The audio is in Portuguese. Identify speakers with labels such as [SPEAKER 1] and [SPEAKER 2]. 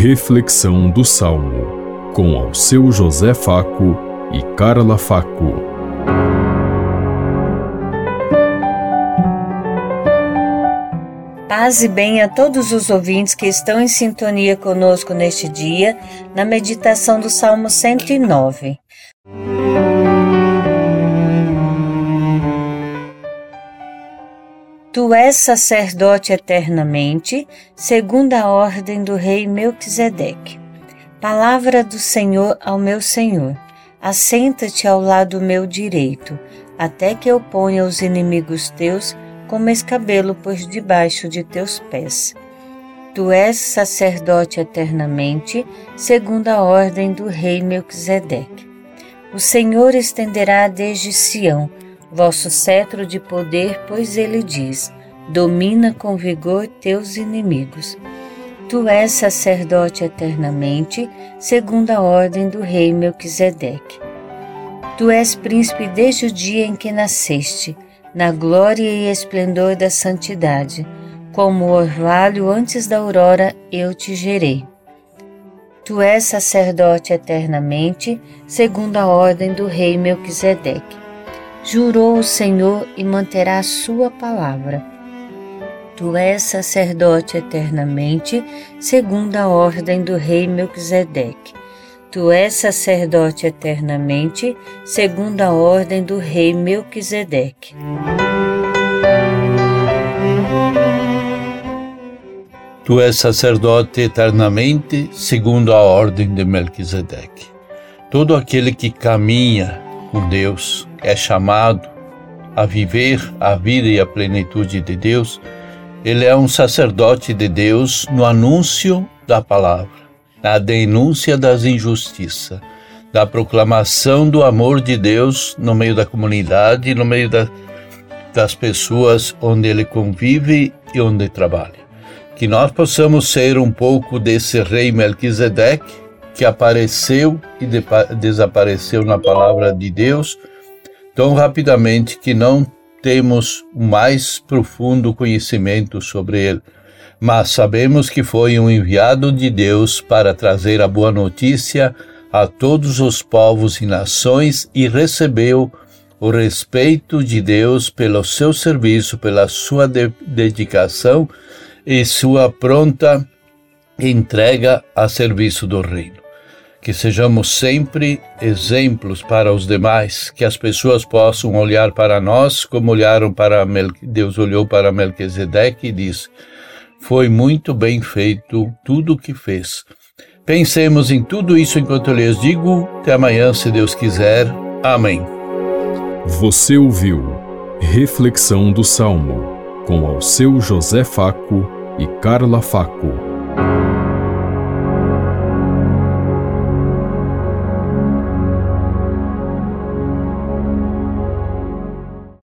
[SPEAKER 1] Reflexão do Salmo, com ao seu José Faco e Carla Faco.
[SPEAKER 2] Paz e bem a todos os ouvintes que estão em sintonia conosco neste dia, na meditação do Salmo 109. Tu és sacerdote eternamente, segundo a ordem do rei Melquisedeque. Palavra do Senhor ao meu Senhor. Assenta-te ao lado meu direito, até que eu ponha os inimigos teus como escabelo por debaixo de teus pés. Tu és sacerdote eternamente, segundo a ordem do rei Melquisedeque. O Senhor estenderá desde Sião vosso cetro de poder, pois ele diz: domina com vigor teus inimigos. Tu és sacerdote eternamente, segundo a ordem do rei Melquisedeque. Tu és príncipe desde o dia em que nasceste, na glória e esplendor da santidade. Como o orvalho antes da aurora, eu te gerei. Tu és sacerdote eternamente, segundo a ordem do rei Melquisedeque. Jurou o Senhor e manterá a sua palavra. Tu és sacerdote eternamente, segundo a ordem do rei Melquisedeque. Tu és sacerdote eternamente, segundo a ordem do rei Melquisedeque.
[SPEAKER 3] Tu és sacerdote eternamente, segundo a ordem de Melquisedeque. Todo aquele que caminha com Deus é chamado a viver a vida e a plenitude de Deus, ele é um sacerdote de Deus no anúncio da palavra, na denúncia das injustiças, da proclamação do amor de Deus no meio da comunidade, no meio da, das pessoas onde ele convive e onde trabalha. Que nós possamos ser um pouco desse rei Melquisedeque que apareceu e de, desapareceu na palavra de Deus tão rapidamente que não temos o mais profundo conhecimento sobre ele, mas sabemos que foi um enviado de Deus para trazer a boa notícia a todos os povos e nações e recebeu o respeito de Deus pelo seu serviço, pela sua de dedicação e sua pronta entrega a serviço do reino que sejamos sempre exemplos para os demais, que as pessoas possam olhar para nós como olharam para Mel... Deus olhou para Melquisedeque e disse: Foi muito bem feito tudo o que fez. Pensemos em tudo isso enquanto eu lhes digo. Até amanhã, se Deus quiser. Amém.
[SPEAKER 1] Você ouviu Reflexão do Salmo com ao seu José Faco e Carla Faco.